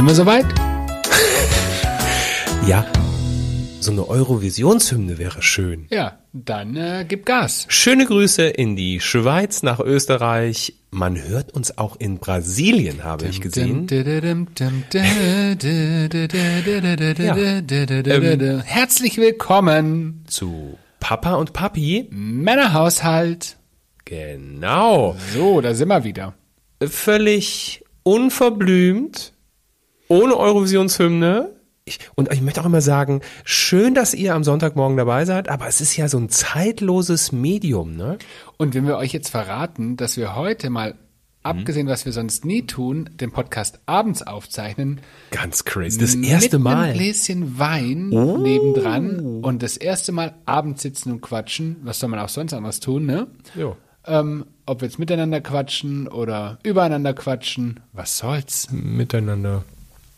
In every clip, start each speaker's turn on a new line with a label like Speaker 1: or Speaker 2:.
Speaker 1: Sind wir soweit?
Speaker 2: Ja, so eine Eurovisionshymne wäre schön.
Speaker 1: Ja, dann äh, gib Gas.
Speaker 2: Schöne Grüße in die Schweiz, nach Österreich. Man hört uns auch in Brasilien, habe ich gesehen.
Speaker 1: Herzlich willkommen
Speaker 2: Zu Papa und Papi.
Speaker 1: Männerhaushalt.
Speaker 2: Genau.
Speaker 1: So, da sind wir wieder.
Speaker 2: Völlig unverblümt, ohne Eurovisionshymne. Ich, und ich möchte auch immer sagen, schön, dass ihr am Sonntagmorgen dabei seid, aber es ist ja so ein zeitloses Medium, ne?
Speaker 1: Und wenn wir euch jetzt verraten, dass wir heute mal, abgesehen, was wir sonst nie tun, den Podcast abends aufzeichnen,
Speaker 2: Ganz crazy. Das erste
Speaker 1: mit
Speaker 2: Mal.
Speaker 1: einem Gläschen Wein
Speaker 2: Oh.
Speaker 1: nebendran und das erste Mal abends sitzen und quatschen. Was soll man auch sonst anderes tun, ne?
Speaker 2: Jo.
Speaker 1: Ähm, ob wir jetzt miteinander quatschen oder übereinander quatschen, was soll's?
Speaker 2: Miteinander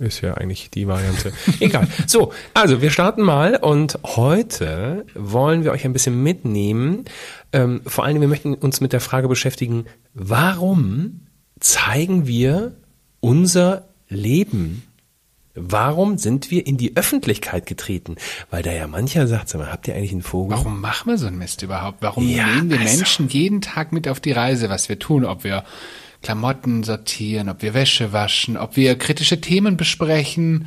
Speaker 2: ist ja eigentlich die Variante. Egal. So, also wir starten mal und heute wollen wir euch ein bisschen mitnehmen. Ähm, vor allem, wir möchten uns mit der Frage beschäftigen, warum zeigen wir unser Leben? Warum sind wir in die Öffentlichkeit getreten? Weil da ja mancher sagt, sag mal, habt ihr eigentlich einen Vogel?
Speaker 1: Warum machen wir so einen Mist überhaupt? Warum
Speaker 2: Ja,
Speaker 1: nehmen wir
Speaker 2: also-
Speaker 1: Menschen jeden Tag mit auf die Reise, was wir tun? Ob wir Klamotten sortieren, ob wir Wäsche waschen, ob wir kritische Themen besprechen.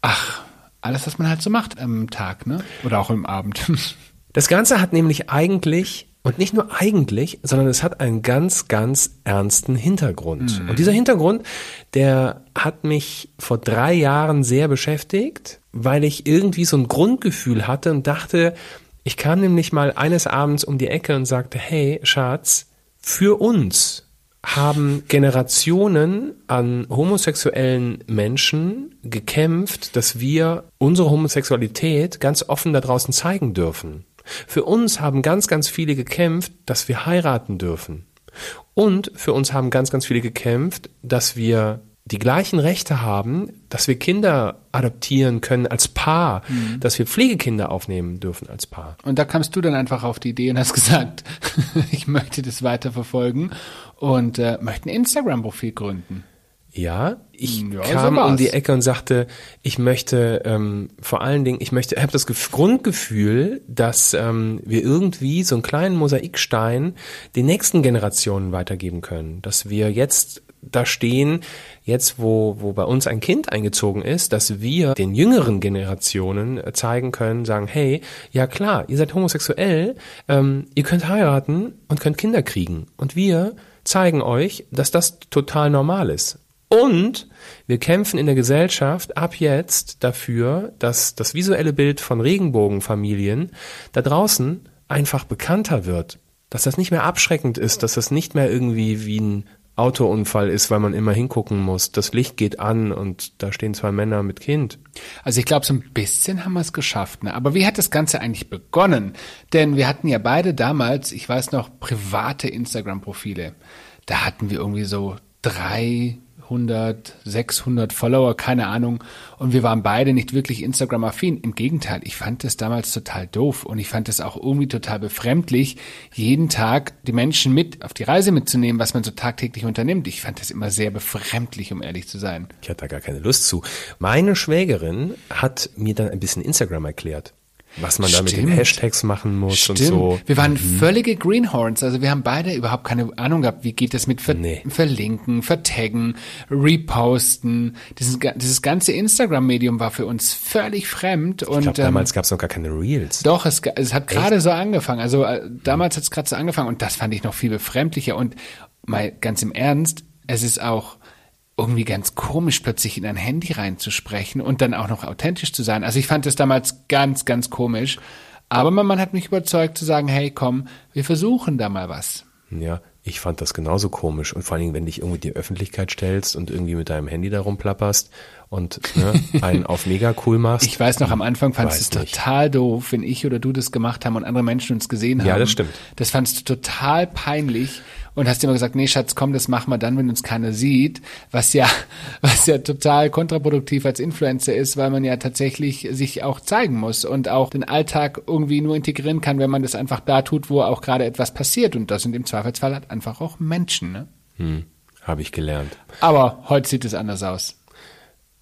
Speaker 1: Ach, alles, was man halt so macht am Tag, ne? Oder auch im Abend.
Speaker 2: Das Ganze hat nämlich eigentlich, und nicht nur eigentlich, sondern es hat einen ganz, ganz ernsten Hintergrund. Und dieser Hintergrund, der hat mich vor drei Jahren sehr beschäftigt, weil ich irgendwie so ein Grundgefühl hatte und dachte, ich kam nämlich mal eines Abends um die Ecke und sagte, hey, Schatz, für uns haben Generationen an homosexuellen Menschen gekämpft, dass wir unsere Homosexualität ganz offen da draußen zeigen dürfen. Für uns haben ganz, ganz viele gekämpft, dass wir heiraten dürfen. Und für uns haben ganz, ganz viele gekämpft, dass wir die gleichen Rechte haben, dass wir Kinder adoptieren können als Paar, dass wir Pflegekinder aufnehmen dürfen als Paar.
Speaker 1: Und da kamst du dann einfach auf die Idee und hast gesagt, ich möchte das weiterverfolgen und äh, möchte ein Instagram-Profil gründen.
Speaker 2: Ja, ich
Speaker 1: Ja,
Speaker 2: kam
Speaker 1: so
Speaker 2: um die Ecke und sagte, ich möchte ähm, vor allen Dingen, ich möchte, ich habe das Gef- Grundgefühl, dass ähm, wir irgendwie so einen kleinen Mosaikstein den nächsten Generationen weitergeben können, dass wir jetzt da stehen, jetzt wo, wo bei uns ein Kind eingezogen ist, dass wir den jüngeren Generationen äh, zeigen können, sagen, hey, ja klar, ihr seid homosexuell, ähm, ihr könnt heiraten und könnt Kinder kriegen. Und wir zeigen euch, dass das total normal ist. Und wir kämpfen in der Gesellschaft ab jetzt dafür, dass das visuelle Bild von Regenbogenfamilien da draußen einfach bekannter wird. Dass das nicht mehr abschreckend ist, dass das nicht mehr irgendwie wie ein Autounfall ist, weil man immer hingucken muss. Das Licht geht an und da stehen zwei Männer mit Kind.
Speaker 1: Also ich glaube, so ein bisschen haben wir es geschafft. Ne? Aber wie hat das Ganze eigentlich begonnen? Denn wir hatten ja beide damals, ich weiß noch, private Instagram-Profile. Da hatten wir irgendwie so 300, 600 Follower, keine Ahnung. Und wir waren beide nicht wirklich Instagram-affin. Im Gegenteil, ich fand das damals total doof. Und ich fand das auch irgendwie total befremdlich, jeden Tag die Menschen mit auf die Reise mitzunehmen, was man so tagtäglich unternimmt. Ich fand das immer sehr befremdlich, um ehrlich zu sein.
Speaker 2: Ich hatte da gar keine Lust zu. Meine Schwägerin hat mir dann ein bisschen Instagram erklärt. Was man da mit den. Hashtags machen muss und
Speaker 1: Stimmt.
Speaker 2: so.
Speaker 1: Wir waren völlige Greenhorns. Also wir haben beide überhaupt keine Ahnung gehabt, wie geht das mit Ver
Speaker 2: Nee.
Speaker 1: Verlinken, Vertaggen, Reposten. Dieses, dieses ganze Instagram-Medium war für uns völlig fremd.
Speaker 2: Ich
Speaker 1: und
Speaker 2: glaube,
Speaker 1: ähm,
Speaker 2: damals gab es noch gar keine Reels.
Speaker 1: doch, es, es hat gerade so angefangen. Also äh, damals hat es gerade so angefangen und das fand ich noch viel befremdlicher. Und mal ganz im Ernst, es ist auch irgendwie ganz komisch, plötzlich in ein Handy reinzusprechen und dann auch noch authentisch zu sein. Also ich fand das damals ganz, ganz komisch. Aber mein Mann hat mich überzeugt zu sagen, hey, komm, wir versuchen da mal was.
Speaker 2: Ja, ich fand das genauso komisch. Und vor allen Dingen, wenn dich irgendwie die Öffentlichkeit stellst und irgendwie mit deinem Handy da rumplapperst und ne, einen auf mega cool machst.
Speaker 1: Ich weiß noch, am Anfang fandst
Speaker 2: Weiß
Speaker 1: du es total doof, wenn ich oder du das gemacht haben und andere Menschen uns gesehen haben.
Speaker 2: Ja, das stimmt.
Speaker 1: Das fandst du total peinlich und hast immer gesagt, nee, Schatz, komm, das machen wir dann, wenn uns keiner sieht, was ja, was ja total kontraproduktiv als Influencer ist, weil man ja tatsächlich sich auch zeigen muss und auch den Alltag irgendwie nur integrieren kann, wenn man das einfach da tut, wo auch gerade etwas passiert und das sind im Zweifelsfall halt einfach auch Menschen, ne?
Speaker 2: Hm, habe ich gelernt.
Speaker 1: Aber heute sieht es anders aus.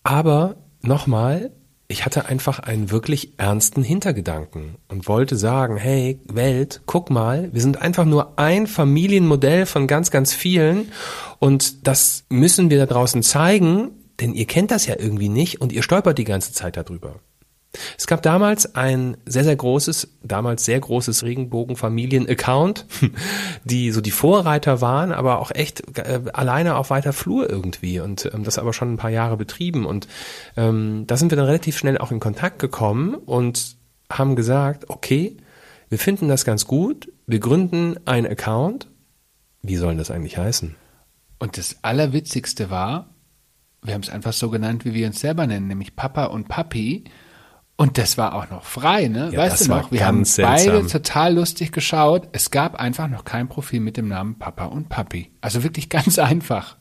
Speaker 2: Aber nochmal, ich hatte einfach einen wirklich ernsten Hintergedanken und wollte sagen, hey Welt, guck mal, wir sind einfach nur ein Familienmodell von ganz, ganz vielen und das müssen wir da draußen zeigen, denn ihr kennt das ja irgendwie nicht und ihr stolpert die ganze Zeit darüber. Es gab damals ein sehr, sehr großes, damals sehr großes Regenbogenfamilien-Account, die so die Vorreiter waren, aber auch echt äh, alleine auf weiter Flur irgendwie und ähm, das aber schon ein paar Jahre betrieben. Und ähm, da sind wir dann relativ schnell auch in Kontakt gekommen und haben gesagt, okay, wir finden das ganz gut, wir gründen einen Account. Wie soll das eigentlich heißen?
Speaker 1: Und das Allerwitzigste war, wir haben es einfach so genannt, wie wir uns selber nennen, nämlich Papa und Papi. Und das war auch noch frei, ne?
Speaker 2: Ja,
Speaker 1: weißt du noch? Wir haben beide
Speaker 2: seltsam.
Speaker 1: total lustig geschaut. Es gab einfach noch kein Profil mit dem Namen Papa und Papi. Also wirklich ganz einfach.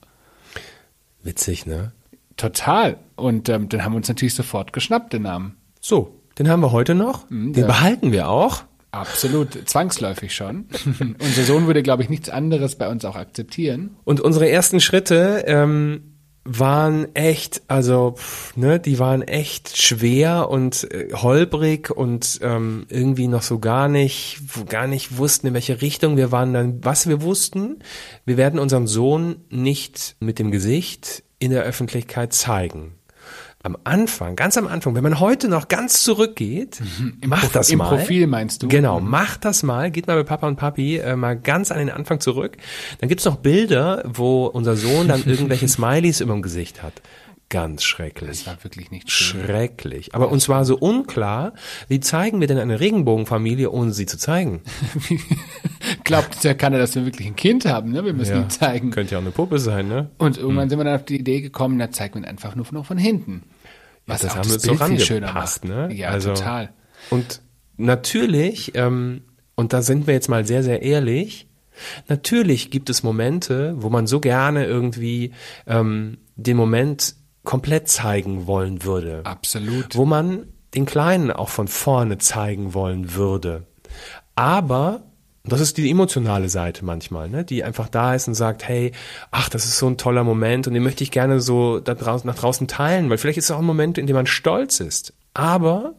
Speaker 2: Witzig, ne?
Speaker 1: Total. Und ähm, dann haben wir uns natürlich sofort geschnappt, den Namen.
Speaker 2: So, den haben wir heute noch. den
Speaker 1: ja.
Speaker 2: behalten wir auch.
Speaker 1: Absolut, zwangsläufig schon. Unser Sohn würde, glaube ich, nichts anderes bei uns auch akzeptieren.
Speaker 2: Und unsere ersten Schritte ähm, waren echt, also pff, ne, die waren echt schwer und äh, holprig und ähm, irgendwie noch so gar nicht, gar nicht wussten, in welche Richtung wir waren. Dann, was wir wussten, wir werden unseren Sohn nicht mit dem Gesicht in der Öffentlichkeit zeigen. Am Anfang, ganz am Anfang, wenn man heute noch ganz zurückgeht, macht das
Speaker 1: Im
Speaker 2: mal.
Speaker 1: Profil meinst du?
Speaker 2: Genau, macht das mal, geht mal bei Papa und Papi äh, mal ganz an den Anfang zurück. Dann gibt's noch Bilder, wo unser Sohn dann irgendwelche Smileys über dem Gesicht hat. Ganz schrecklich.
Speaker 1: Das war wirklich nicht schön.
Speaker 2: Schrecklich. Aber uns war so unklar, wie zeigen wir denn eine Regenbogenfamilie, ohne sie zu zeigen?
Speaker 1: Glaubt ja keiner, dass wir wirklich ein Kind haben, ne? Wir müssen ihn zeigen.
Speaker 2: Könnte ja auch eine Puppe sein, ne?
Speaker 1: Und irgendwann sind wir dann auf die Idee gekommen, da zeigt man einfach nur noch von hinten. Was
Speaker 2: das
Speaker 1: auch
Speaker 2: haben wir
Speaker 1: das
Speaker 2: uns
Speaker 1: Bild
Speaker 2: so
Speaker 1: viel schöner
Speaker 2: rangepasst, ne?
Speaker 1: Ja,
Speaker 2: Also-
Speaker 1: total.
Speaker 2: Und natürlich, ähm, und da sind wir jetzt mal sehr, sehr ehrlich, natürlich gibt es Momente, wo man so gerne irgendwie ähm, den Moment komplett zeigen wollen würde.
Speaker 1: Absolut.
Speaker 2: Wo man den Kleinen auch von vorne zeigen wollen würde. Aber, das ist die emotionale Seite manchmal, ne, die einfach da ist und sagt, hey, ach, das ist so ein toller Moment und den möchte ich gerne so da draußen, nach draußen teilen, weil vielleicht ist es auch ein Moment, in dem man stolz ist. Aber,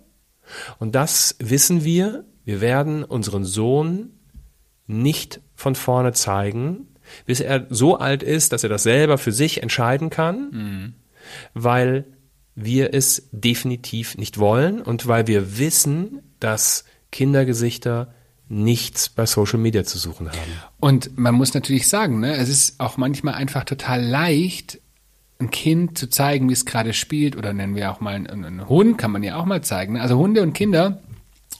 Speaker 2: und das wissen wir, wir werden unseren Sohn nicht von vorne zeigen, bis er so alt ist, dass er das selber für sich entscheiden kann, weil wir es definitiv nicht wollen und weil wir wissen, dass Kindergesichter nichts bei Social Media zu suchen haben.
Speaker 1: Und man muss natürlich sagen, ne, es ist auch manchmal einfach total leicht, ein Kind zu zeigen, wie es gerade spielt, oder nennen wir auch mal einen, einen Hund, kann man ja auch mal zeigen. ne? Also Hunde und Kinder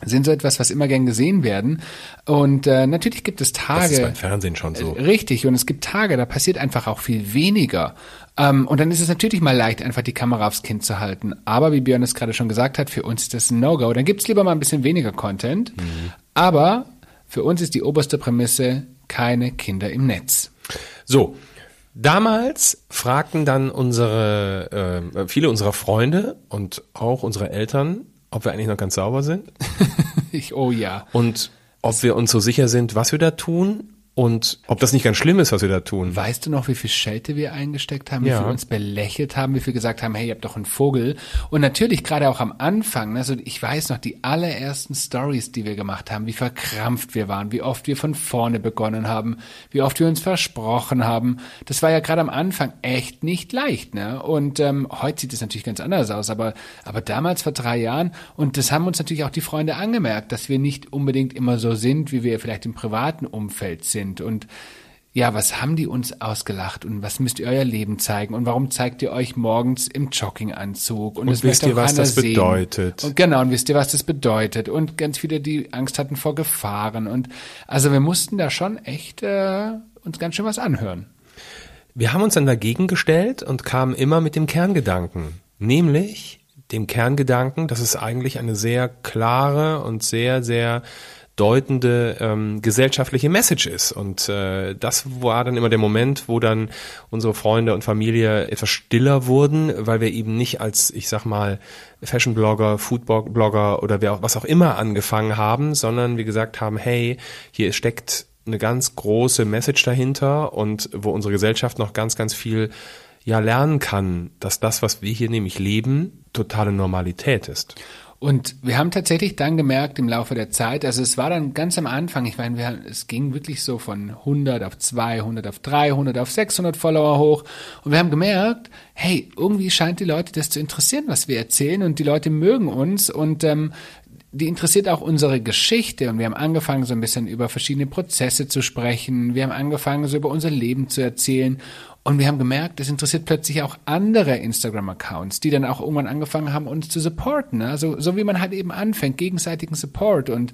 Speaker 1: sind so etwas, was immer gern gesehen werden. Und äh, natürlich gibt es Tage.
Speaker 2: Das ist beim Fernsehen schon so.
Speaker 1: Richtig, und es gibt Tage, da passiert einfach auch viel weniger. Ähm, und dann ist es natürlich mal leicht, einfach die Kamera aufs Kind zu halten. Aber wie Björn es gerade schon gesagt hat, für uns ist das ein No-Go. Dann gibt's lieber mal ein bisschen weniger Content. Aber für uns ist die oberste Prämisse keine Kinder im Netz.
Speaker 2: So, damals fragten dann unsere, äh, viele unserer Freunde und auch unsere Eltern, ob wir eigentlich noch ganz sauber sind
Speaker 1: Ich, oh ja.
Speaker 2: und ob wir uns so sicher sind, was wir da tun und ob das nicht ganz schlimm ist, was wir da tun.
Speaker 1: Weißt du noch, wie viel Schelte wir eingesteckt haben, wie
Speaker 2: Ja.
Speaker 1: viel uns belächelt haben, wie viel gesagt haben, hey, ihr habt doch einen Vogel. Und natürlich gerade auch am Anfang, also ich weiß noch, die allerersten Stories, die wir gemacht haben, wie verkrampft wir waren, wie oft wir von vorne begonnen haben, wie oft wir uns versprochen haben. Das war ja gerade am Anfang echt nicht leicht, ne? Und ähm, heute sieht es natürlich ganz anders aus, aber, aber damals vor drei Jahren, und das haben uns natürlich auch die Freunde angemerkt, dass wir nicht unbedingt immer so sind, wie wir vielleicht im privaten Umfeld sind. Und ja, was haben die uns ausgelacht und was müsst ihr euer Leben zeigen und warum zeigt ihr euch morgens im Jogginganzug und,
Speaker 2: Und wisst ihr, was das
Speaker 1: sehen.
Speaker 2: bedeutet?
Speaker 1: Und genau, und wisst ihr, was das bedeutet und ganz viele, die Angst hatten vor Gefahren und also wir mussten da schon echt äh, uns ganz schön was anhören.
Speaker 2: Wir haben uns dann dagegen gestellt und kamen immer mit dem Kerngedanken, nämlich dem Kerngedanken, dass es eigentlich eine sehr klare und sehr, sehr deutende ähm, gesellschaftliche Message ist. Und äh, das war dann immer der Moment, wo dann unsere Freunde und Familie etwas stiller wurden, weil wir eben nicht als, ich sag mal, Fashion-Blogger, Food-Blogger oder wer auch, was auch immer angefangen haben, sondern wir gesagt haben, hey, hier steckt eine ganz große Message dahinter und wo unsere Gesellschaft noch ganz, ganz viel ja lernen kann, dass das, was wir hier nämlich leben, totale Normalität ist.
Speaker 1: Und wir haben tatsächlich dann gemerkt im Laufe der Zeit, also es war dann ganz am Anfang, ich meine, wir, es ging wirklich so von 100 auf 200 auf 300 auf 600 Follower hoch. Und wir haben gemerkt, hey, irgendwie scheint die Leute das zu interessieren, was wir erzählen. Und die Leute mögen uns. Und ähm, die interessiert auch unsere Geschichte und wir haben angefangen, so ein bisschen über verschiedene Prozesse zu sprechen. Wir haben angefangen, so über unser Leben zu erzählen. Und wir haben gemerkt, es interessiert plötzlich auch andere Instagram-Accounts, die dann auch irgendwann angefangen haben, uns zu supporten. Also so wie man halt eben anfängt, gegenseitigen Support. Und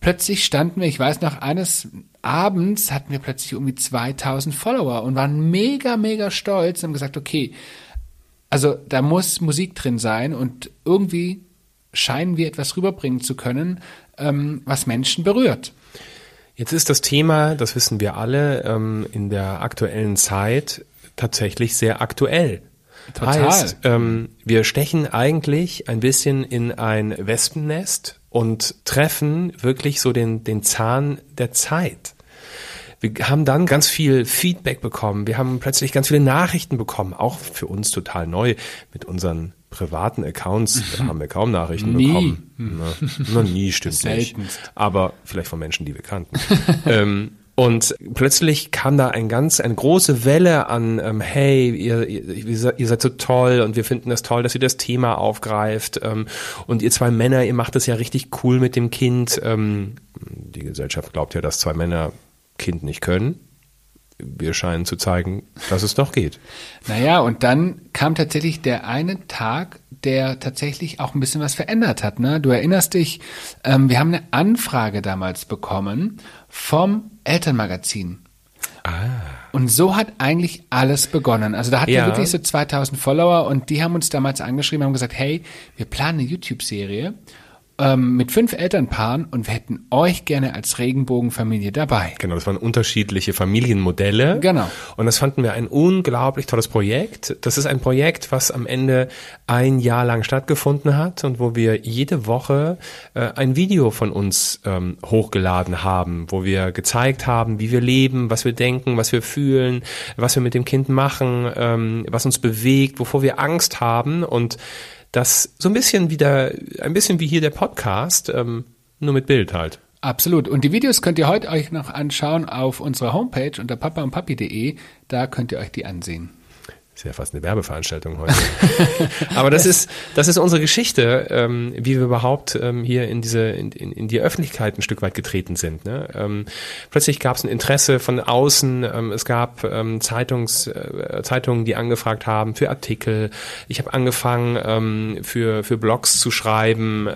Speaker 1: plötzlich standen wir, ich weiß noch, eines Abends hatten wir plötzlich irgendwie 2000 Follower und waren mega, mega stolz und haben gesagt, okay, also da muss Musik drin sein und irgendwie scheinen wir etwas rüberbringen zu können, ähm, was Menschen berührt.
Speaker 2: Jetzt ist das Thema, das wissen wir alle, ähm, in der aktuellen Zeit tatsächlich sehr aktuell. Total. Heißt, ähm, wir stechen eigentlich ein bisschen in ein Wespennest und treffen wirklich so den, den Zahn der Zeit. Wir haben dann ganz viel Feedback bekommen. Wir haben plötzlich ganz viele Nachrichten bekommen, auch für uns total neu mit unseren privaten Accounts da haben wir kaum Nachrichten nie. bekommen. Na, noch nie, stimmt nicht. Aber vielleicht von Menschen, die wir kannten. ähm, und plötzlich kam da ein ganz, eine große Welle an, ähm, hey, ihr, ihr, ihr seid so toll und wir finden das toll, dass ihr das Thema aufgreift. Ähm, und ihr zwei Männer, ihr macht das ja richtig cool mit dem Kind. Ähm, die Gesellschaft glaubt ja, dass zwei Männer Kind nicht können wir scheinen zu zeigen, dass es doch geht.
Speaker 1: Naja, und dann kam tatsächlich der eine Tag, der tatsächlich auch ein bisschen was verändert hat. Ne? Du erinnerst dich, ähm, wir haben eine Anfrage damals bekommen vom Elternmagazin. Ah. Und so hat eigentlich alles begonnen. Also da hatten ja. wir wirklich so 2000 Follower und die haben uns damals angeschrieben, haben gesagt, hey, wir planen eine YouTube-Serie ähm, mit fünf Elternpaaren und wir hätten euch gerne als Regenbogenfamilie dabei.
Speaker 2: Genau, das waren unterschiedliche Familienmodelle.
Speaker 1: Genau.
Speaker 2: Und das fanden wir ein unglaublich tolles Projekt. Das ist ein Projekt, was am Ende ein Jahr lang stattgefunden hat und wo wir jede Woche äh, ein Video von uns ähm, hochgeladen haben, wo wir gezeigt haben, wie wir leben, was wir denken, was wir fühlen, was wir mit dem Kind machen, ähm, was uns bewegt, wovor wir Angst haben und das so ein bisschen wieder, ein bisschen wie hier der Podcast, ähm, nur mit Bild halt.
Speaker 1: Absolut. Und die Videos könnt ihr heute euch noch anschauen auf unserer Homepage unter papaundpapi.de. Da könnt ihr euch die ansehen.
Speaker 2: Ist ja fast eine Werbeveranstaltung heute. Aber das ist, das ist unsere Geschichte, ähm, wie wir überhaupt ähm, hier in diese, in, in, die Öffentlichkeit ein Stück weit getreten sind. Ne? Ähm, plötzlich gab es ein Interesse von außen. Ähm, es gab ähm, Zeitungs, äh, Zeitungen, die angefragt haben für Artikel. Ich habe angefangen, ähm, für, für Blogs zu schreiben,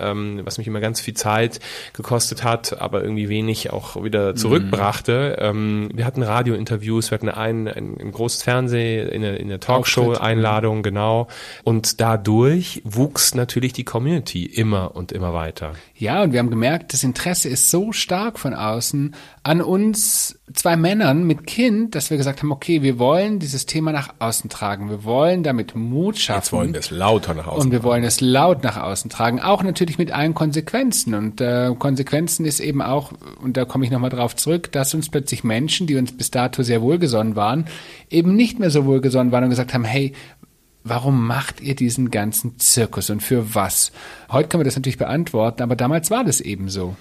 Speaker 2: was mich immer ganz viel Zeit gekostet hat, aber irgendwie wenig auch wieder zurückbrachte. Mhm. Wir hatten Radiointerviews, wir hatten ein, ein, ein großes Fernseh in der, in der Talkshow-Einladung, genau. Und dadurch wuchs natürlich die Community immer und immer weiter.
Speaker 1: Ja, und wir haben gemerkt, das Interesse ist so stark von außen an uns zwei Männern mit Kind, dass wir gesagt haben, okay, wir wollen dieses Thema nach außen tragen. Wir wollen damit Mut schaffen. Jetzt
Speaker 2: wollen wir es lauter nach außen
Speaker 1: Und wir tragen. wollen es laut nach außen tragen. Auch natürlich mit allen Konsequenzen. Und äh, Konsequenzen ist eben auch, und da komme ich nochmal drauf zurück, dass uns plötzlich Menschen, die uns bis dato sehr wohlgesonnen waren, eben nicht mehr so wohlgesonnen waren und gesagt haben, hey, Warum macht ihr diesen ganzen Zirkus und für was? Heute können wir das natürlich beantworten, aber damals war das eben so.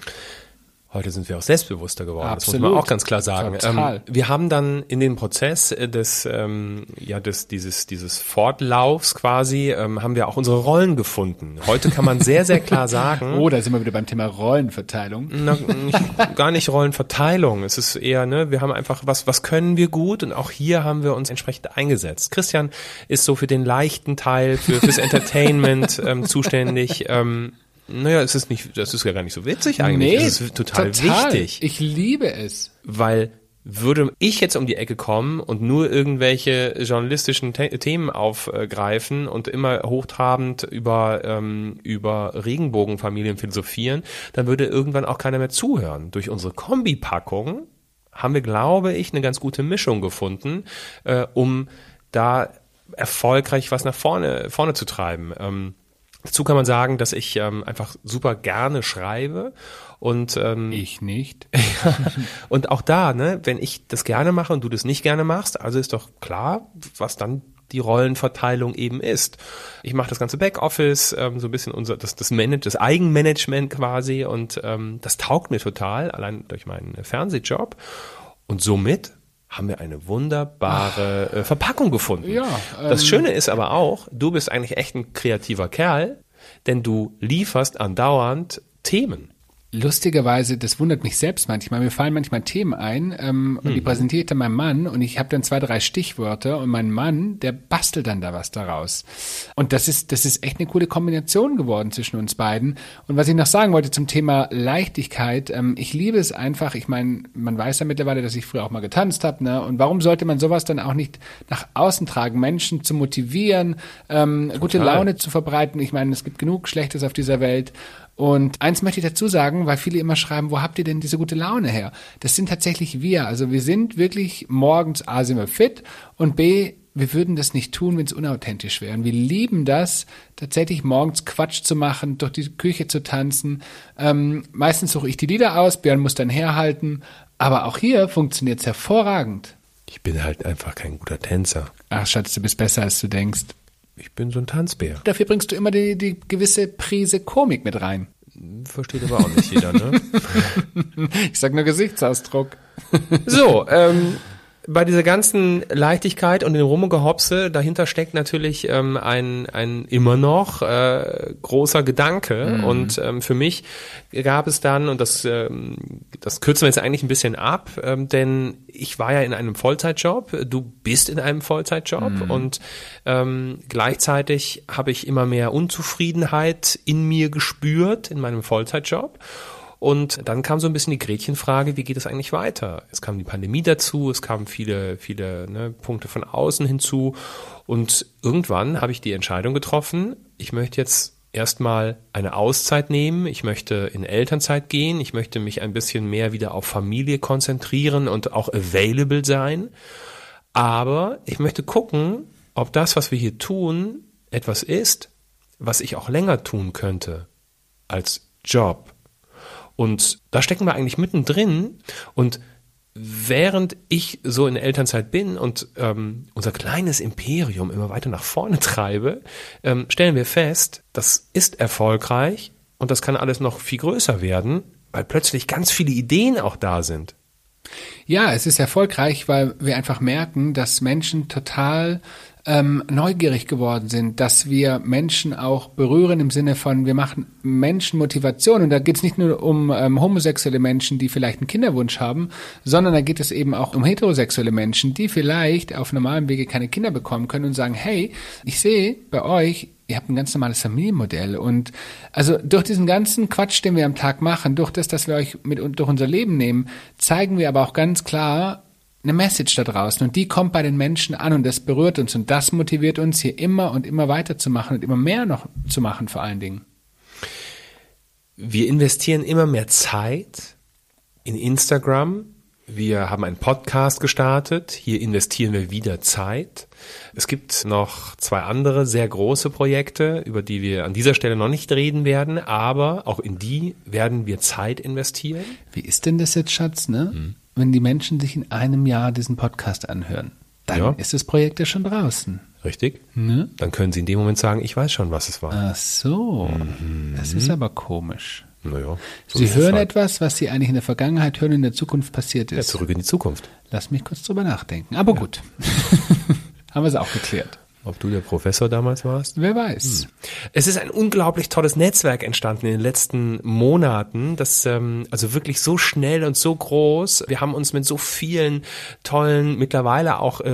Speaker 2: Heute sind wir auch selbstbewusster geworden.
Speaker 1: Absolut.
Speaker 2: Das muss man auch ganz klar sagen.
Speaker 1: Total.
Speaker 2: Ähm, wir haben dann in den Prozess äh, des, ähm, ja, des, dieses, dieses Fortlaufs quasi, ähm, haben wir auch unsere Rollen gefunden. Heute kann man sehr, sehr klar sagen.
Speaker 1: oh, da sind wir wieder beim Thema Rollenverteilung.
Speaker 2: Na, nicht, gar nicht Rollenverteilung. Es ist eher, ne, wir haben einfach, was, was können wir gut? Und auch hier haben wir uns entsprechend eingesetzt. Christian ist so für den leichten Teil, für, fürs Entertainment ähm, zuständig. Ähm, naja, es ist nicht, das ist ja gar nicht so witzig eigentlich. Nee, das ist total, total wichtig.
Speaker 1: Ich liebe es.
Speaker 2: Weil würde ich jetzt um die Ecke kommen und nur irgendwelche journalistischen The Themen aufgreifen und immer hochtrabend über, ähm, über Regenbogenfamilien philosophieren, dann würde irgendwann auch keiner mehr zuhören. Durch unsere Kombipackung haben wir, glaube ich, eine ganz gute Mischung gefunden, äh, um da erfolgreich was nach vorne, vorne zu treiben. Ähm, Dazu kann man sagen, dass ich ähm, einfach super gerne schreibe und ähm,
Speaker 1: ich nicht.
Speaker 2: und auch da, ne, wenn ich das gerne mache und du das nicht gerne machst, also ist doch klar, was dann die Rollenverteilung eben ist. Ich mache das ganze Backoffice, ähm, so ein bisschen unser das das, Manage, das Eigenmanagement quasi und ähm, das taugt mir total, allein durch meinen Fernsehjob. Und somit haben wir eine wunderbare äh, Verpackung gefunden.
Speaker 1: Ja,
Speaker 2: das
Speaker 1: ähm,
Speaker 2: Schöne ist aber auch, du bist eigentlich echt ein kreativer Kerl, denn du lieferst andauernd Themen.
Speaker 1: Lustigerweise, das wundert mich selbst manchmal. Mir fallen manchmal Themen ein ähm, und die präsentiere ich dann meinem Mann und ich habe dann zwei, drei Stichwörter und mein Mann, der bastelt dann da was daraus. Und das ist, das ist echt eine coole Kombination geworden zwischen uns beiden. Und was ich noch sagen wollte zum Thema Leichtigkeit, ähm, ich liebe es einfach, ich meine, man weiß ja mittlerweile, dass ich früher auch mal getanzt habe, ne? Und warum sollte man sowas dann auch nicht nach außen tragen, Menschen zu motivieren, ähm, gute Laune zu verbreiten? Ich meine, es gibt genug Schlechtes auf dieser Welt. Und eins möchte ich dazu sagen, weil viele immer schreiben, wo habt ihr denn diese gute Laune her? Das sind tatsächlich wir. Also wir sind wirklich morgens A sind wir fit und B wir würden das nicht tun, wenn es unauthentisch wäre. Und wir lieben das, tatsächlich morgens Quatsch zu machen, durch die Küche zu tanzen. Ähm, meistens suche ich die Lieder aus, Björn muss dann herhalten. Aber auch hier funktioniert es hervorragend.
Speaker 2: Ich bin halt einfach kein guter Tänzer.
Speaker 1: Ach, Schatz, du bist besser, als du denkst.
Speaker 2: Ich bin so ein Tanzbär.
Speaker 1: Dafür bringst du immer die, die gewisse Prise Komik mit rein.
Speaker 2: Versteht aber auch nicht jeder, ne?
Speaker 1: Ich sag nur Gesichtsausdruck.
Speaker 2: So, ähm, bei dieser ganzen Leichtigkeit und dem Rummegehopse, dahinter steckt natürlich ähm, ein, ein immer noch äh, großer Gedanke. Und ähm, für mich gab es dann, und das, ähm, das kürzen wir jetzt eigentlich ein bisschen ab, ähm, denn ich war ja in einem Vollzeitjob, du bist in einem Vollzeitjob und ähm, gleichzeitig habe ich immer mehr Unzufriedenheit in mir gespürt in meinem Vollzeitjob. Und dann kam so ein bisschen die Gretchenfrage, wie geht es eigentlich weiter? Es kam die Pandemie dazu, es kamen viele, viele ne, Punkte von außen hinzu. Und irgendwann habe ich die Entscheidung getroffen, ich möchte jetzt erstmal eine Auszeit nehmen, ich möchte in Elternzeit gehen, ich möchte mich ein bisschen mehr wieder auf Familie konzentrieren und auch available sein. Aber ich möchte gucken, ob das, was wir hier tun, etwas ist, was ich auch länger tun könnte als Job. Und da stecken wir eigentlich mittendrin. Und während ich so in Elternzeit bin und ähm, unser kleines Imperium immer weiter nach vorne treibe, ähm, stellen wir fest, das ist erfolgreich und das kann alles noch viel größer werden, weil plötzlich ganz viele Ideen auch da sind.
Speaker 1: Ja, es ist erfolgreich, weil wir einfach merken, dass Menschen total ähm, neugierig geworden sind, dass wir Menschen auch berühren im Sinne von, wir machen Menschen Motivation. Und da geht es nicht nur um ähm, homosexuelle Menschen, die vielleicht einen Kinderwunsch haben, sondern da geht es eben auch um heterosexuelle Menschen, die vielleicht auf normalem Wege keine Kinder bekommen können und sagen, hey, ich sehe bei euch, ihr habt ein ganz normales Familienmodell. Und also durch diesen ganzen Quatsch, den wir am Tag machen, durch das, dass wir euch mit durch unser Leben nehmen, zeigen wir aber auch ganz klar, eine Message da draußen und die kommt bei den Menschen an und das berührt uns und das motiviert uns hier immer und immer weiterzumachen und immer mehr noch zu machen vor allen Dingen.
Speaker 2: Wir investieren immer mehr Zeit in Instagram. Wir haben einen Podcast gestartet. Hier investieren wir wieder Zeit. Es gibt noch zwei andere sehr große Projekte, über die wir an dieser Stelle noch nicht reden werden, aber auch in die werden wir Zeit investieren.
Speaker 1: Wie ist denn das jetzt, Schatz, ne? Wenn die Menschen sich in einem Jahr diesen Podcast anhören, dann
Speaker 2: Ja.
Speaker 1: ist das Projekt ja schon draußen.
Speaker 2: Richtig?
Speaker 1: Ne?
Speaker 2: Dann können Sie in dem Moment sagen, ich weiß schon, was es war.
Speaker 1: Ach so, das ist aber komisch.
Speaker 2: Naja. so
Speaker 1: Sie hören
Speaker 2: halt.
Speaker 1: etwas, was Sie eigentlich in der Vergangenheit hören, in der Zukunft passiert
Speaker 2: Ja,
Speaker 1: ist.
Speaker 2: zurück in die Zukunft.
Speaker 1: Lass mich kurz drüber nachdenken. Aber gut. Haben wir es auch geklärt.
Speaker 2: Ob du der Professor damals warst?
Speaker 1: Wer weiß.
Speaker 2: Es ist ein unglaublich tolles Netzwerk entstanden in den letzten Monaten, das ähm, also wirklich so schnell und so groß. Wir haben uns mit so vielen tollen, mittlerweile auch äh,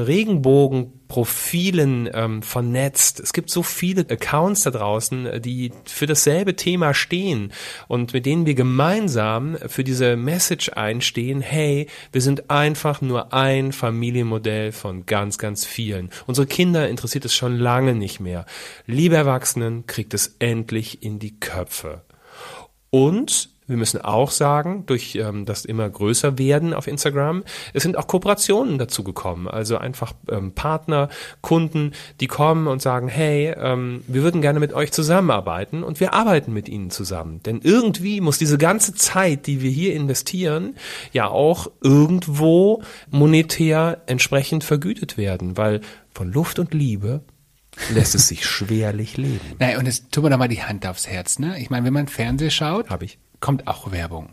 Speaker 2: Regenbogenprofilen ähm, vernetzt. Es gibt so viele Accounts da draußen, äh, die für dasselbe Thema stehen und mit denen wir gemeinsam für diese Message einstehen, hey, wir sind einfach nur ein Familienmodell von ganz, ganz vielen. Unsere Kinder interessiert es schon lange nicht mehr. Liebe Erwachsenen, kriegt es endlich in die Köpfe. Und wir müssen auch sagen, durch ähm, das immer größer werden auf Instagram, es sind auch Kooperationen dazu gekommen. Also einfach ähm, Partner, Kunden, die kommen und sagen, hey, ähm, wir würden gerne mit euch zusammenarbeiten und wir arbeiten mit ihnen zusammen. Denn irgendwie muss diese ganze Zeit, die wir hier investieren, ja auch irgendwo monetär entsprechend vergütet werden, weil von Luft und Liebe lässt es sich schwerlich leben.
Speaker 1: Naja, und jetzt tun wir doch mal die Hand aufs Herz, ne? Ich meine, wenn man Fernsehen schaut,
Speaker 2: Hab ich.
Speaker 1: Kommt auch Werbung.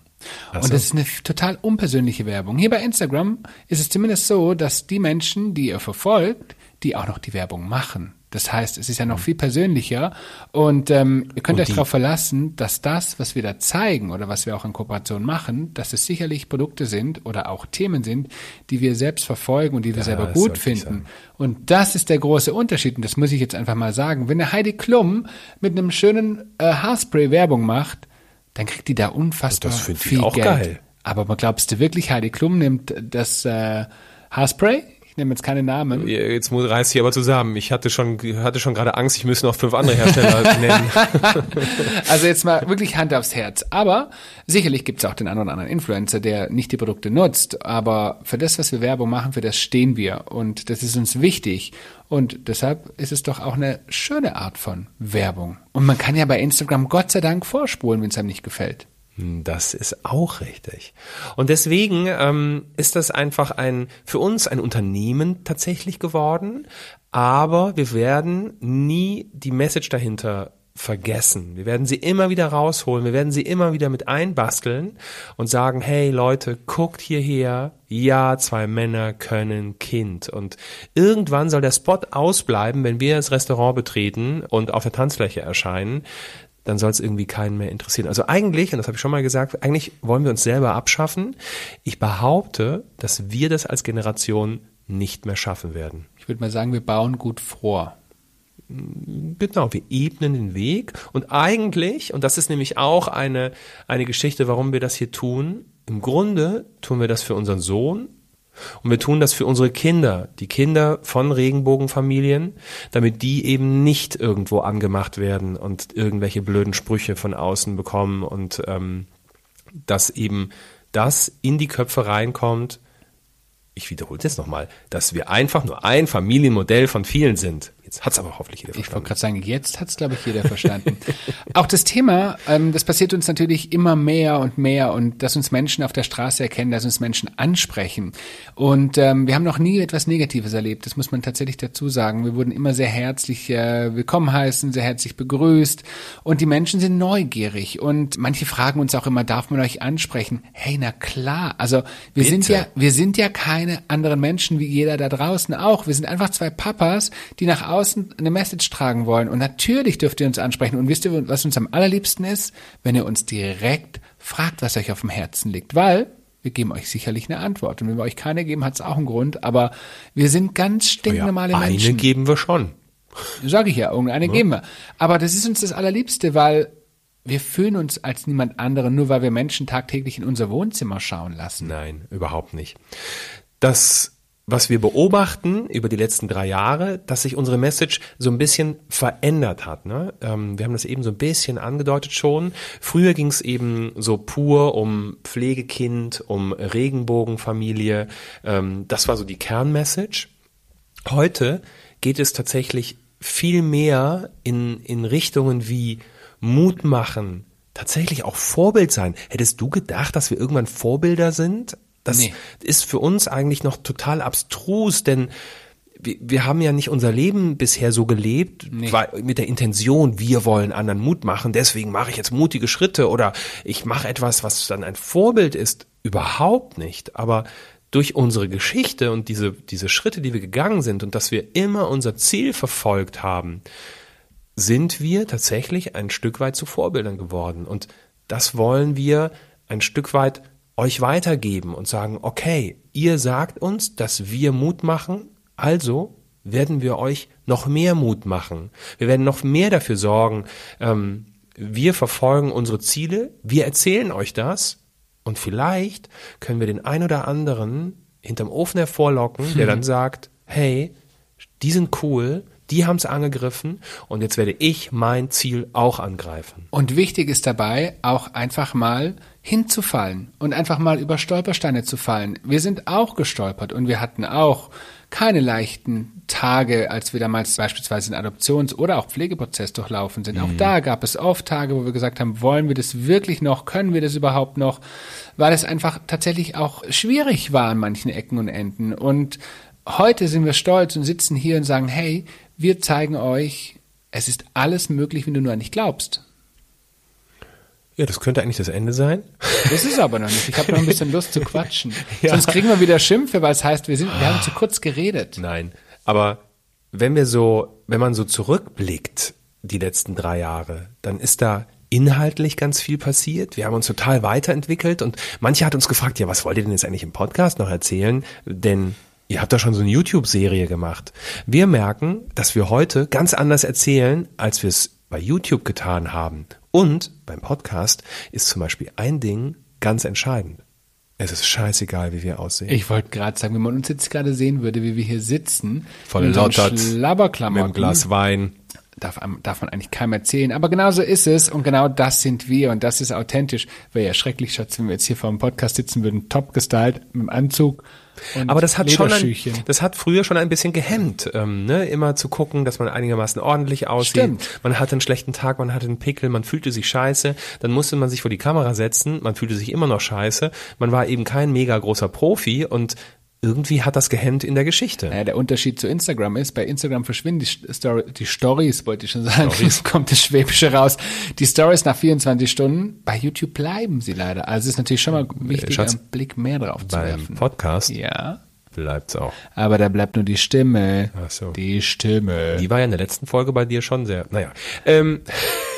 Speaker 2: Ach
Speaker 1: Und das ist eine total unpersönliche Werbung. Hier bei Instagram ist es zumindest so, dass die Menschen, die ihr verfolgt, die auch noch die Werbung machen. Das heißt, es ist ja noch viel persönlicher und ähm, ihr könnt
Speaker 2: Und
Speaker 1: euch darauf verlassen, dass das, was wir da zeigen oder was wir auch in Kooperation machen, dass es sicherlich Produkte sind oder auch Themen sind, die wir selbst verfolgen und die wir selber
Speaker 2: Das
Speaker 1: gut finden. Und das ist der große Unterschied und das muss ich jetzt einfach mal sagen. Wenn eine Heidi Klum mit einem schönen äh, Haarspray Werbung macht, dann kriegt die da unfassbar
Speaker 2: Das find ich
Speaker 1: viel
Speaker 2: auch
Speaker 1: Geld.
Speaker 2: geil.
Speaker 1: Aber man glaubst du wirklich, Heidi Klum nimmt das äh, Haarspray? Ich nehme jetzt keine Namen.
Speaker 2: Jetzt reißt hier aber zusammen. Ich hatte schon, hatte schon gerade Angst, ich müsste noch fünf andere Hersteller nennen.
Speaker 1: Also jetzt mal wirklich Hand aufs Herz. Aber sicherlich gibt es auch den einen oder anderen Influencer, der nicht die Produkte nutzt. Aber für das, was wir Werbung machen, für das stehen wir. Und das ist uns wichtig. Und deshalb ist es doch auch eine schöne Art von Werbung. Und man kann ja bei Instagram Gott sei Dank vorspulen, wenn es einem nicht gefällt.
Speaker 2: Das ist auch richtig. Und deswegen ähm, ist das einfach ein für uns ein Unternehmen tatsächlich geworden, aber wir werden nie die Message dahinter vergessen. Wir werden sie immer wieder rausholen, wir werden sie immer wieder mit einbasteln und sagen, hey Leute, guckt hierher, ja, zwei Männer können Kind. Und irgendwann soll der Spot ausbleiben, wenn wir das Restaurant betreten und auf der Tanzfläche erscheinen dann soll es irgendwie keinen mehr interessieren. Also eigentlich, und das habe ich schon mal gesagt, eigentlich wollen wir uns selber abschaffen. Ich behaupte, dass wir das als Generation nicht mehr schaffen werden.
Speaker 1: Ich würde mal sagen, wir bauen gut vor.
Speaker 2: Genau, wir ebnen den Weg und eigentlich, und das ist nämlich auch eine, eine Geschichte, warum wir das hier tun, im Grunde tun wir das für unseren Sohn und wir tun das für unsere Kinder, die Kinder von Regenbogenfamilien, damit die eben nicht irgendwo angemacht werden und irgendwelche blöden Sprüche von außen bekommen und ähm, dass eben das in die Köpfe reinkommt. Ich wiederhole es jetzt nochmal, dass wir einfach nur ein Familienmodell von vielen sind. Jetzt hat's aber hoffentlich jeder
Speaker 1: Ich wollte
Speaker 2: verstanden.
Speaker 1: gerade sagen, jetzt hat's glaube ich, jeder verstanden. Auch das Thema, ähm, das passiert uns natürlich immer mehr und mehr und dass uns Menschen auf der Straße erkennen, dass uns Menschen ansprechen. Und ähm, wir haben noch nie etwas Negatives erlebt, das muss man tatsächlich dazu sagen. Wir wurden immer sehr herzlich äh, willkommen heißen, sehr herzlich begrüßt und die Menschen sind neugierig und manche fragen uns auch immer, darf man euch ansprechen? Hey, na klar, also wir sind ja wir sind ja keine anderen Menschen wie jeder da draußen auch. Wir sind einfach zwei Papas, die nach außen eine Message tragen wollen. Und natürlich dürft ihr uns ansprechen. Und wisst ihr, was uns am allerliebsten ist? Wenn ihr uns direkt fragt, was euch auf dem Herzen liegt. Weil wir geben euch sicherlich eine Antwort. Und wenn wir euch keine geben, hat es auch einen Grund. Aber wir sind ganz stinknormale
Speaker 2: Oh eine
Speaker 1: Menschen.
Speaker 2: geben wir schon.
Speaker 1: Sage ich ja, irgendeine geben wir. Aber das ist uns das Allerliebste, weil wir fühlen uns als niemand anderen, nur weil wir Menschen tagtäglich in unser Wohnzimmer schauen lassen.
Speaker 2: Nein, überhaupt nicht. Das, was wir beobachten über die letzten drei Jahre, dass sich unsere Message so ein bisschen verändert hat. Ne? Ähm, wir haben das eben so ein bisschen angedeutet schon. Früher ging es eben so pur um Pflegekind, um Regenbogenfamilie. Ähm, das war so die Kernmessage. Heute geht es tatsächlich viel mehr in, in Richtungen wie Mut machen, tatsächlich auch Vorbild sein. Hättest du gedacht, dass wir irgendwann Vorbilder sind? Das
Speaker 1: Nee.
Speaker 2: ist für uns eigentlich noch total abstrus, denn wir, wir haben ja nicht unser Leben bisher so gelebt,
Speaker 1: Nee.
Speaker 2: weil- mit der Intention, wir wollen anderen Mut machen, deswegen mache ich jetzt mutige Schritte oder ich mache etwas, was dann ein Vorbild ist. Überhaupt nicht. Aber durch unsere Geschichte und diese, diese Schritte, die wir gegangen sind und dass wir immer unser Ziel verfolgt haben, sind wir tatsächlich ein Stück weit zu Vorbildern geworden. Und das wollen wir ein Stück weit euch weitergeben und sagen, okay, ihr sagt uns, dass wir Mut machen, also werden wir euch noch mehr Mut machen. Wir werden noch mehr dafür sorgen, ähm, wir verfolgen unsere Ziele, wir erzählen euch das und vielleicht können wir den ein oder anderen hinterm Ofen hervorlocken, der dann sagt, hey, die sind cool, die haben es angegriffen und jetzt werde ich mein Ziel auch angreifen.
Speaker 1: Und wichtig ist dabei auch einfach mal hinzufallen und einfach mal über Stolpersteine zu fallen. Wir sind auch gestolpert und wir hatten auch keine leichten Tage, als wir damals beispielsweise einen Adoptions- oder auch Pflegeprozess durchlaufen sind. Auch da gab es oft Tage, wo wir gesagt haben, wollen wir das wirklich noch, können wir das überhaupt noch, weil es einfach tatsächlich auch schwierig war an manchen Ecken und Enden. Und heute sind wir stolz und sitzen hier und sagen, hey, wir zeigen euch, es ist alles möglich, wenn du nur nicht glaubst.
Speaker 2: Ja, das könnte eigentlich das Ende sein.
Speaker 1: Das ist aber noch nicht. Ich habe noch ein bisschen Lust zu quatschen. ja. Sonst kriegen wir wieder Schimpfe, weil es heißt, wir sind, wir haben zu kurz geredet.
Speaker 2: Nein, aber wenn wir so, wenn man so zurückblickt, die letzten drei Jahre, dann ist da inhaltlich ganz viel passiert. Wir haben uns total weiterentwickelt und manche hat uns gefragt, ja, was wollt ihr denn jetzt eigentlich im Podcast noch erzählen? Denn ihr habt da schon so eine YouTube-Serie gemacht. Wir merken, dass wir heute ganz anders erzählen, als wir es bei YouTube getan haben. Und beim Podcast ist zum Beispiel ein Ding ganz entscheidend. Es ist scheißegal, wie wir aussehen.
Speaker 1: Ich wollte gerade sagen, wenn man uns jetzt gerade sehen würde, wie wir hier sitzen,
Speaker 2: voll lottert,
Speaker 1: mit
Speaker 2: einem Glas Wein,
Speaker 1: darf, darf man eigentlich keinem erzählen. Aber genau so ist es und genau das sind wir und das ist authentisch. Wäre ja schrecklich, Schatz, wenn wir jetzt hier vor dem Podcast sitzen würden, top gestylt, mit dem Anzug.
Speaker 2: Und Aber das hat schon, ein, das hat früher schon ein bisschen gehemmt, ähm, ne? immer zu gucken, dass man einigermaßen ordentlich aussieht. Stimmt. Man hatte einen schlechten Tag, man hatte einen Pickel, man fühlte sich scheiße, dann musste man sich vor die Kamera setzen, man fühlte sich immer noch scheiße, man war eben kein mega großer Profi und irgendwie hat das gehemmt in der Geschichte.
Speaker 1: Naja, der Unterschied zu Instagram ist, bei Instagram verschwinden die, Story, die Stories, wollte ich schon sagen, Stories. kommt das Schwäbische raus. Die Stories nach 24 Stunden, bei YouTube bleiben sie leider. Also es ist natürlich schon mal wichtig, Schatz, einen Blick mehr drauf zu
Speaker 2: beim
Speaker 1: werfen.
Speaker 2: Podcast
Speaker 1: ja.
Speaker 2: bleibt's auch.
Speaker 1: Aber da bleibt nur die Stimme.
Speaker 2: Ach so.
Speaker 1: Die Stimme.
Speaker 2: Die war ja in der letzten Folge bei dir schon sehr, naja. Ähm,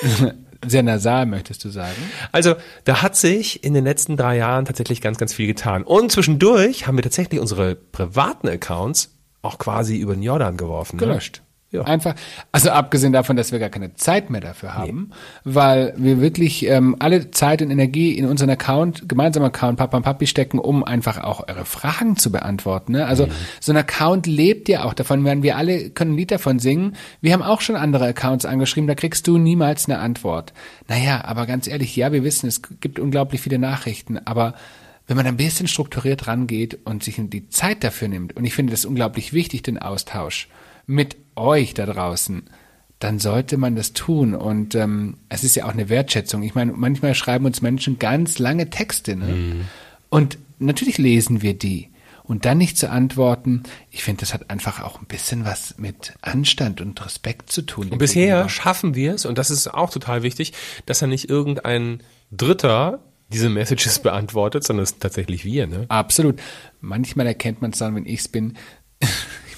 Speaker 1: Sehr nasal, möchtest du sagen?
Speaker 2: Also, da hat sich in den letzten drei Jahren tatsächlich ganz, ganz viel getan. Und zwischendurch haben wir tatsächlich unsere privaten Accounts auch quasi über den Jordan geworfen.
Speaker 1: Ne? Gelöscht. Ne? Ja. Einfach, also abgesehen davon, dass wir gar keine Zeit mehr dafür haben, nee. weil wir wirklich ähm, alle Zeit und Energie in unseren Account, gemeinsamen Account Papa und Papi stecken, um einfach auch eure Fragen zu beantworten. Ne? Also mhm. so ein Account lebt ja auch davon, wenn wir alle können ein Lied davon singen. Wir haben auch schon andere Accounts angeschrieben, da kriegst du niemals eine Antwort. Naja, aber ganz ehrlich, ja, wir wissen, es gibt unglaublich viele Nachrichten, aber wenn man ein bisschen strukturiert rangeht und sich die Zeit dafür nimmt, und ich finde das unglaublich wichtig, den Austausch mit euch da draußen, dann sollte man das tun. Und ähm, es ist ja auch eine Wertschätzung. Ich meine, manchmal schreiben uns Menschen ganz lange Texte. Ne? Mhm. Und natürlich lesen wir die. Und dann nicht zu antworten, ich finde, das hat einfach auch ein bisschen was mit Anstand und Respekt zu tun.
Speaker 2: Und bisher gegenüber. schaffen wir es, und das ist auch total wichtig, dass er nicht irgendein Dritter diese Messages beantwortet, sondern es sind tatsächlich wir. Ne?
Speaker 1: Absolut. Manchmal erkennt man es dann, wenn ich es bin,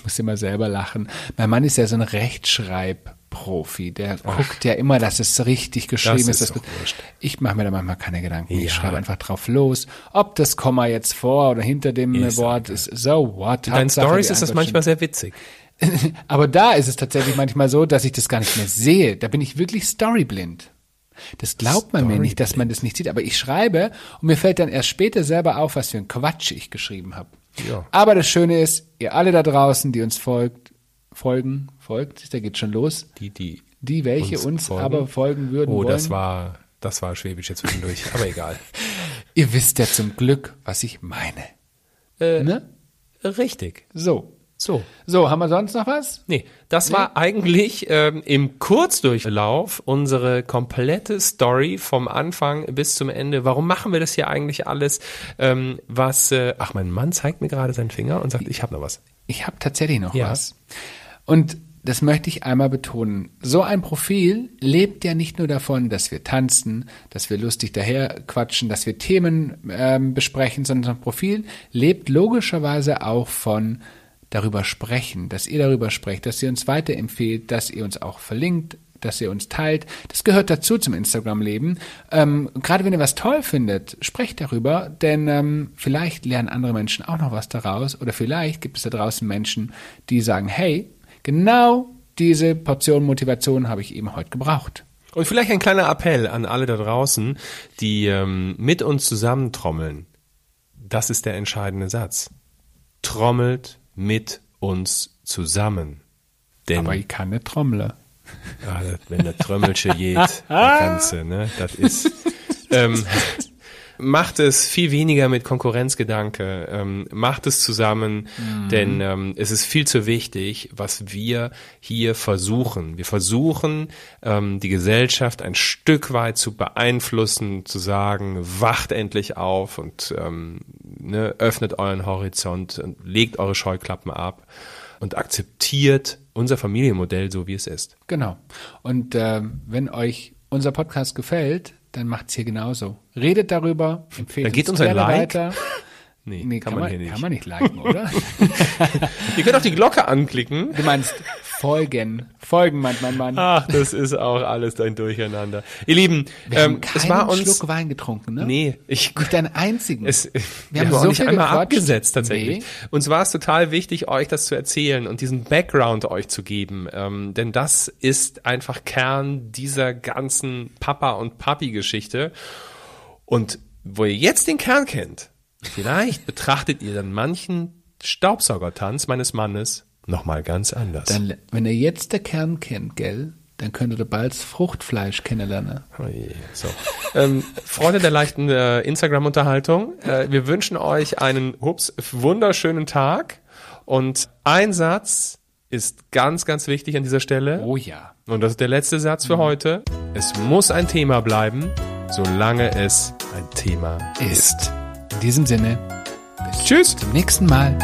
Speaker 1: muss immer selber lachen. Mein Mann ist ja so ein Rechtschreibprofi. Der Ach. guckt ja immer, dass es richtig geschrieben das ist. ist ich mache mir da manchmal keine Gedanken. Ja. Ich schreibe einfach drauf los. Ob das Komma jetzt vor oder hinter dem ist Wort ist, so what.
Speaker 2: In deinen Stories ist das manchmal sehr witzig.
Speaker 1: Aber da ist es tatsächlich manchmal so, dass ich das gar nicht mehr sehe. Da bin ich wirklich storyblind. Das glaubt man mir nicht, dass man das nicht sieht. Aber ich schreibe und mir fällt dann erst später selber auf, was für ein Quatsch ich geschrieben habe. Ja. Aber das Schöne ist, ihr alle da draußen, die uns folgt, folgen, folgt, da geht schon los.
Speaker 2: Die, die.
Speaker 1: Die, welche uns, uns aber folgen würden.
Speaker 2: Oh,
Speaker 1: wollen.
Speaker 2: das war, das war Schwäbisch jetzt zwischendurch, aber egal.
Speaker 1: Ihr wisst ja zum Glück, was ich meine.
Speaker 2: Äh, ne? Richtig.
Speaker 1: So. So. So, haben wir sonst noch was?
Speaker 2: Nee, das nee. war eigentlich ähm, im Kurzdurchlauf unsere komplette Story vom Anfang bis zum Ende. Warum machen wir das hier eigentlich alles? Ähm, was, äh, ach, mein Mann zeigt mir gerade seinen Finger und sagt, ich habe noch was.
Speaker 1: Ich habe tatsächlich noch ja. was. Und das möchte ich einmal betonen. So ein Profil lebt ja nicht nur davon, dass wir tanzen, dass wir lustig daher quatschen, dass wir Themen ähm, besprechen, sondern ein Profil lebt logischerweise auch von darüber sprechen, dass ihr darüber sprecht, dass ihr uns weiterempfehlt, dass ihr uns auch verlinkt, dass ihr uns teilt. Das gehört dazu zum Instagram-Leben. Ähm, gerade wenn ihr was toll findet, sprecht darüber, denn ähm, vielleicht lernen andere Menschen auch noch was daraus oder vielleicht gibt es da draußen Menschen, die sagen, hey, genau diese Portion Motivation habe ich eben heute gebraucht.
Speaker 2: Und vielleicht ein kleiner Appell an alle da draußen, die ähm, mit uns zusammentrommeln. Das ist der entscheidende Satz. Trommelt mit uns zusammen.
Speaker 1: Denn, Aber ich kann nicht trommeln.
Speaker 2: Ah, wenn der Trömmelsche geht, der ganze, ne, das ist, ähm, macht es viel weniger mit Konkurrenzgedanke, ähm, macht es zusammen, mhm. denn ähm, es ist viel zu wichtig, was wir hier versuchen. Wir versuchen, ähm, die Gesellschaft ein Stück weit zu beeinflussen, zu sagen, wacht endlich auf und ähm, ne, öffnet euren Horizont, und legt eure Scheuklappen ab und akzeptiert unser Familienmodell so, wie es ist.
Speaker 1: Genau. Und ähm, wenn euch unser Podcast gefällt, dann macht's hier genauso. Redet darüber, empfehlt
Speaker 2: Dann geht
Speaker 1: uns
Speaker 2: uns ein Like.
Speaker 1: weiter.
Speaker 2: Nee,
Speaker 1: Nee, kann, man,
Speaker 2: hier nicht.
Speaker 1: kann man nicht liken, oder?
Speaker 2: Ihr könnt auch die Glocke anklicken.
Speaker 1: Du meinst folgen. Folgen meint mein Mann.
Speaker 2: Ach, das ist auch alles ein Durcheinander. Ihr Lieben,
Speaker 1: Wir haben
Speaker 2: ähm,
Speaker 1: keinen
Speaker 2: es war uns.
Speaker 1: Schluck Wein getrunken, ne?
Speaker 2: Nee, ich
Speaker 1: Nicht einen einzigen.
Speaker 2: Es, wir,
Speaker 1: Wir
Speaker 2: haben
Speaker 1: haben
Speaker 2: auch
Speaker 1: so
Speaker 2: nicht
Speaker 1: viel
Speaker 2: einmal
Speaker 1: gequatscht.
Speaker 2: abgesetzt tatsächlich.
Speaker 1: Nee.
Speaker 2: Uns war es total wichtig, euch das zu erzählen und diesen Background euch zu geben, ähm, denn das ist einfach Kern dieser ganzen Papa- und Papi-Geschichte. Und wo ihr jetzt den Kern kennt, vielleicht betrachtet ihr dann manchen Staubsaugertanz meines Mannes nochmal ganz anders.
Speaker 1: dann, wenn ihr jetzt der Kern kennt, gell, dann könntet ihr bald Fruchtfleisch kennenlernen.
Speaker 2: Oh je, So. ähm, Freunde der leichten äh, Instagram-Unterhaltung, äh, wir wünschen euch einen ups, wunderschönen Tag und ein Satz ist ganz, ganz wichtig an dieser Stelle.
Speaker 1: Oh ja.
Speaker 2: Und das ist der letzte Satz für heute. Es muss ein Thema bleiben, solange es ein Thema
Speaker 1: Ist. In diesem Sinne,
Speaker 2: Tschüss!
Speaker 1: zum nächsten Mal.